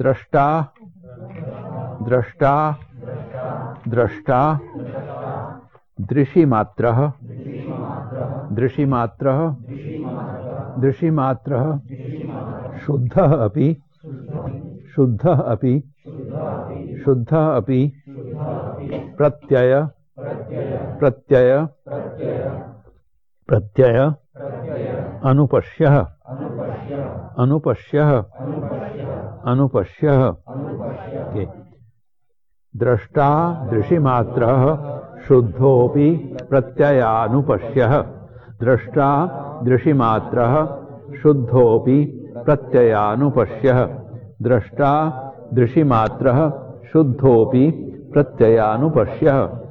द्रष्टा द्रष्टा द्रष्टा, दृशिमात्रः दृशिमात्रः दृशिमात्रः, शुद्धः अपि शुद्धः अपि शुद्धः अपि, प्रत्यय प्रत्यय प्रत्यय, अनुपश्यः अनुपश्यः अनुपश्यः. द्रष्टा दृशिमात्रः शुद्धोऽपि प्रत्ययानुपश्यः। द्रष्टा दृशिमात्रः शुद्धोऽपि प्रत्ययानुपश्यः। द्रष्टा दृशिमात्रः शुद्धोऽपि प्रत्ययानुपश्यः।